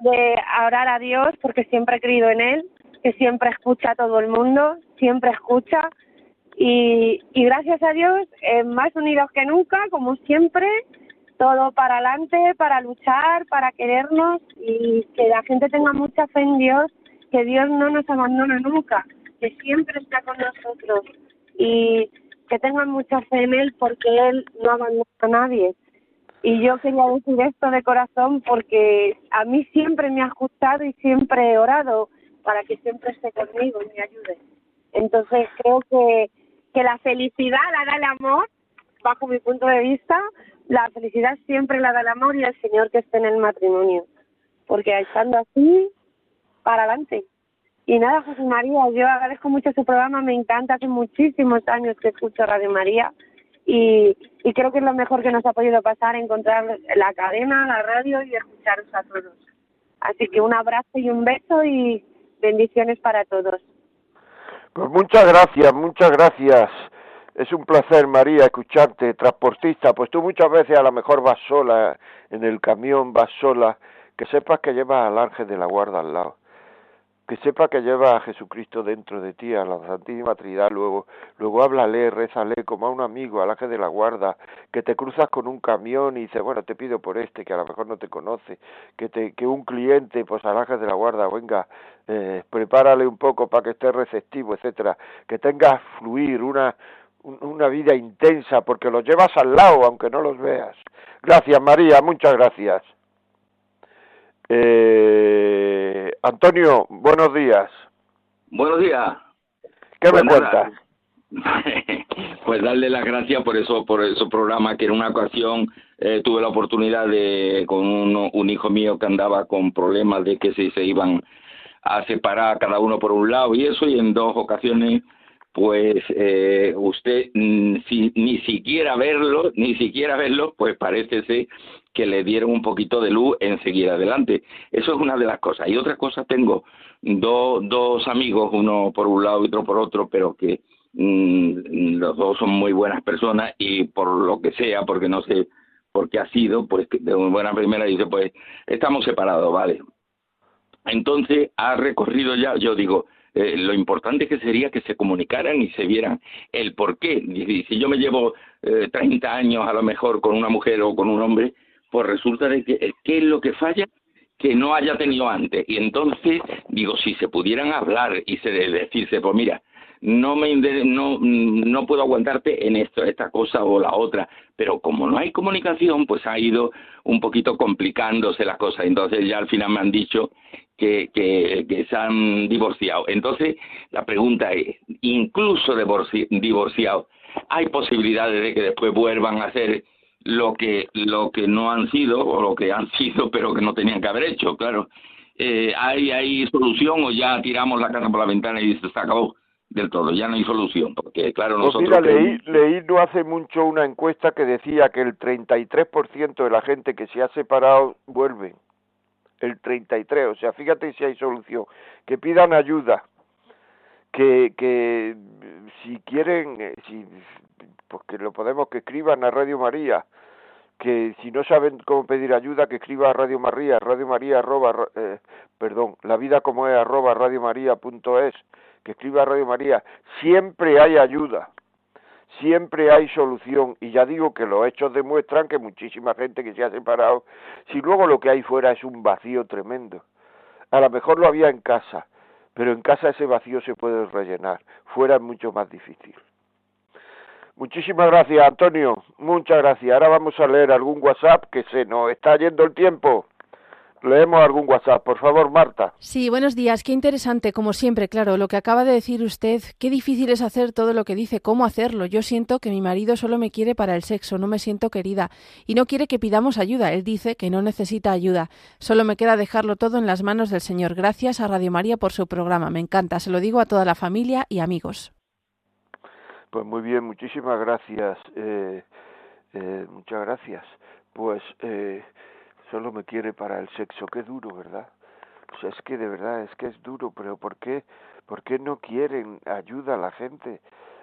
Speaker 6: de orar a Dios porque siempre he creído en Él, que siempre escucha a todo el mundo, siempre escucha y, y gracias a Dios, eh, más unidos que nunca, como siempre, todo para adelante, para luchar, para querernos y que la gente tenga mucha fe en Dios, que Dios no nos abandona nunca, que siempre está con nosotros y que tengan mucha fe en Él porque Él no abandona a nadie. Y yo quería decir esto de corazón porque a mí siempre me ha gustado y siempre he orado para que siempre esté conmigo y me ayude. Entonces creo que, que la felicidad la da el amor, bajo mi punto de vista, la felicidad siempre la da el amor y el Señor que esté en el matrimonio. Porque estando así, para adelante. Y nada, José María, yo agradezco mucho su programa, me encanta, hace muchísimos años que escucho Radio María y, y creo que es lo mejor que nos ha podido pasar, encontrar la cadena, la radio y escucharos a todos. Así que un abrazo y un beso y bendiciones para todos.
Speaker 1: Pues muchas gracias, muchas gracias. Es un placer, María, escucharte, transportista. Pues tú muchas veces a lo mejor vas sola en el camión, vas sola, que sepas que llevas al ángel de la guarda al lado que sepa que lleva a Jesucristo dentro de ti, a la Santísima Trinidad, luego, luego háblale, rézale como a un amigo, al ángel de la guarda, que te cruzas con un camión y dices, bueno, te pido por este, que a lo mejor no te conoce, que te, que un cliente, pues al ángel de la guarda, venga, eh, prepárale un poco para que esté receptivo, etcétera, que tengas fluir una, una vida intensa, porque los llevas al lado, aunque no los veas. Gracias, María, muchas gracias. Eh, Antonio, buenos días.
Speaker 7: Buenos días.
Speaker 1: ¿Qué me pues cuentas?
Speaker 7: pues darle las gracias por eso, por ese programa que en una ocasión eh, tuve la oportunidad de con un, hijo mío que andaba con problemas de que se, se iban a separar cada uno por un lado y eso y en dos ocasiones pues eh, usted si, ni siquiera verlo, ni siquiera verlo, pues parece ser que le dieron un poquito de luz en seguir adelante. Eso es una de las cosas. Y otra cosa, tengo dos amigos, uno por un lado y otro por otro, pero que los dos son muy buenas personas y por lo que sea, porque no sé por qué ha sido, pues de una buena primera dice, pues estamos separados, ¿vale? Entonces ha recorrido ya, yo digo, eh, lo importante que sería que se comunicaran y se vieran el por qué. si yo me llevo eh, 30 años a lo mejor con una mujer o con un hombre, pues resulta de que eh, qué es lo que falla que no haya tenido antes. Y entonces, digo, si se pudieran hablar y se decirse, pues mira, no me no, no puedo aguantarte en esto, esta cosa o la otra, pero como no hay comunicación, pues ha ido un poquito complicándose las cosas. Entonces ya al final me han dicho que, que, se han divorciado. Entonces la pregunta es, incluso divorciados, ¿hay posibilidades de que después vuelvan a hacer lo que lo que no han sido o lo que han sido pero que no tenían que haber hecho claro eh, hay hay solución o ya tiramos la casa por la ventana y se acabó del todo ya no hay solución porque claro
Speaker 1: pues
Speaker 7: nosotros
Speaker 1: mira, leí, leí no hace mucho una encuesta que decía que el 33% de la gente que se ha separado vuelve. El 33 o sea fíjate si hay solución. Que pidan ayuda. Que que si quieren eh, si pues que lo podemos que escriban a Radio María. Que si no saben cómo pedir ayuda, que escriba a Radio María, Radio María arroba, eh, perdón, la vida como es arroba Radio María punto es, que escriba a Radio María, siempre hay ayuda, siempre hay solución, y ya digo que los hechos demuestran que muchísima gente que se ha separado, si luego lo que hay fuera es un vacío tremendo, a lo mejor lo había en casa, pero en casa ese vacío se puede rellenar, fuera es mucho más difícil. Muchísimas gracias, Antonio. Muchas gracias. Ahora vamos a leer algún WhatsApp que se nos está yendo el tiempo. Leemos algún WhatsApp, por favor, Marta.
Speaker 3: Sí, buenos días. Qué interesante, como siempre, claro, lo que acaba de decir usted. Qué difícil es hacer todo lo que dice, cómo hacerlo. Yo siento que mi marido solo me quiere para el sexo, no me siento querida y no quiere que pidamos ayuda. Él dice que no necesita ayuda. Solo me queda dejarlo todo en las manos del Señor. Gracias a Radio María por su programa. Me encanta. Se lo digo a toda la familia y amigos.
Speaker 1: Pues muy bien, muchísimas gracias. Eh, eh, muchas gracias. Pues eh, solo me quiere para el sexo. Qué duro, ¿verdad? Pues es que de verdad es que es duro, pero ¿por qué, por qué no quieren ayuda a la gente?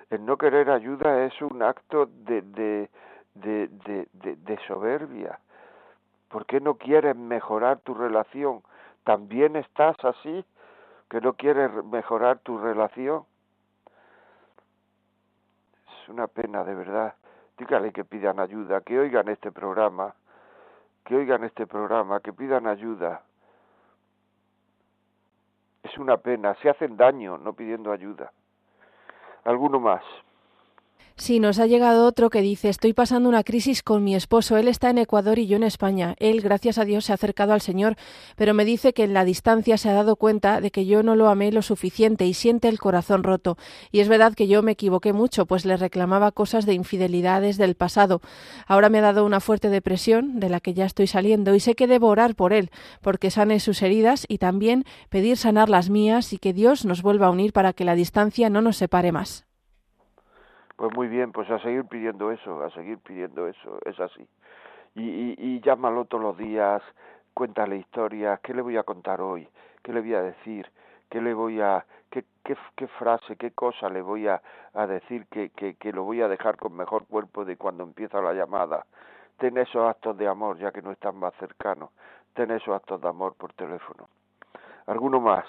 Speaker 1: El no querer ayuda es un acto de, de, de, de, soberbia. ¿Por qué no quieren mejorar tu relación? ¿También estás así? ¿Que no quieres mejorar tu relación? una pena, de verdad. Dígale que pidan ayuda, que oigan este programa, que oigan este programa, que pidan ayuda. Es una pena, se hacen daño no pidiendo ayuda. ¿Alguno más?
Speaker 3: Sí, nos ha llegado otro que dice, estoy pasando una crisis con mi esposo, él está en Ecuador y yo en España. Él, gracias a Dios, se ha acercado al Señor, pero me dice que en la distancia se ha dado cuenta de que yo no lo amé lo suficiente y siente el corazón roto. Y es verdad que yo me equivoqué mucho, pues le reclamaba cosas de infidelidades del pasado. Ahora me ha dado una fuerte depresión, de la que ya estoy saliendo, y sé que debo orar por él, porque sane sus heridas y también pedir sanar las mías y que Dios nos vuelva a unir para que la distancia no nos separe más.
Speaker 1: Pues muy bien, pues a seguir pidiendo eso, a seguir pidiendo eso, es así. Y, y, y llámalo todos los días, cuéntale historias, ¿qué le voy a contar hoy? ¿Qué le voy a decir? ¿Qué le voy a, qué, qué, frase, qué cosa le voy a, a decir que, que, que lo voy a dejar con mejor cuerpo de cuando empieza la llamada? Ten esos actos de amor, ya que no están más cercanos. Ten esos actos de amor por teléfono. ¿Alguno más?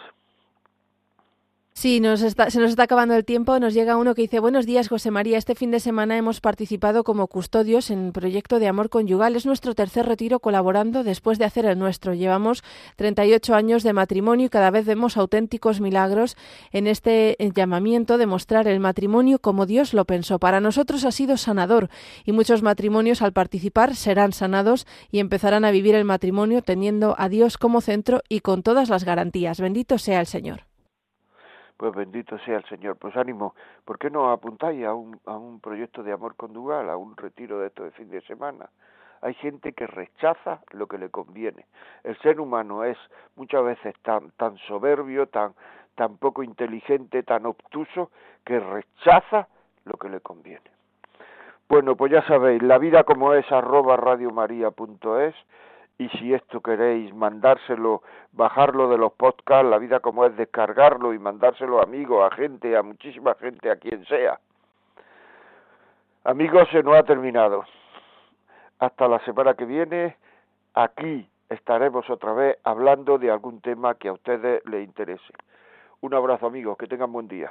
Speaker 3: Sí, nos está, se nos está acabando el tiempo. Nos llega uno que dice, buenos días, José María. Este fin de semana hemos participado como custodios en el proyecto de amor conyugal. Es nuestro tercer retiro colaborando después de hacer el nuestro. Llevamos 38 años de matrimonio y cada vez vemos auténticos milagros en este llamamiento de mostrar el matrimonio como Dios lo pensó. Para nosotros ha sido sanador y muchos matrimonios al participar serán sanados y empezarán a vivir el matrimonio teniendo a Dios como centro y con todas las garantías. Bendito sea el Señor.
Speaker 1: Pues bendito sea el Señor. Pues ánimo, ¿por qué no apuntáis a un, a un proyecto de amor condugal, a un retiro de esto de fin de semana? Hay gente que rechaza lo que le conviene. El ser humano es muchas veces tan, tan soberbio, tan, tan poco inteligente, tan obtuso, que rechaza lo que le conviene. Bueno, pues ya sabéis, la vida como es arroba radiomaria.es y si esto queréis mandárselo, bajarlo de los podcasts, la vida como es descargarlo y mandárselo a amigos, a gente, a muchísima gente, a quien sea. Amigos, se nos ha terminado. Hasta la semana que viene, aquí estaremos otra vez hablando de algún tema que a ustedes les interese. Un abrazo amigos, que tengan buen día.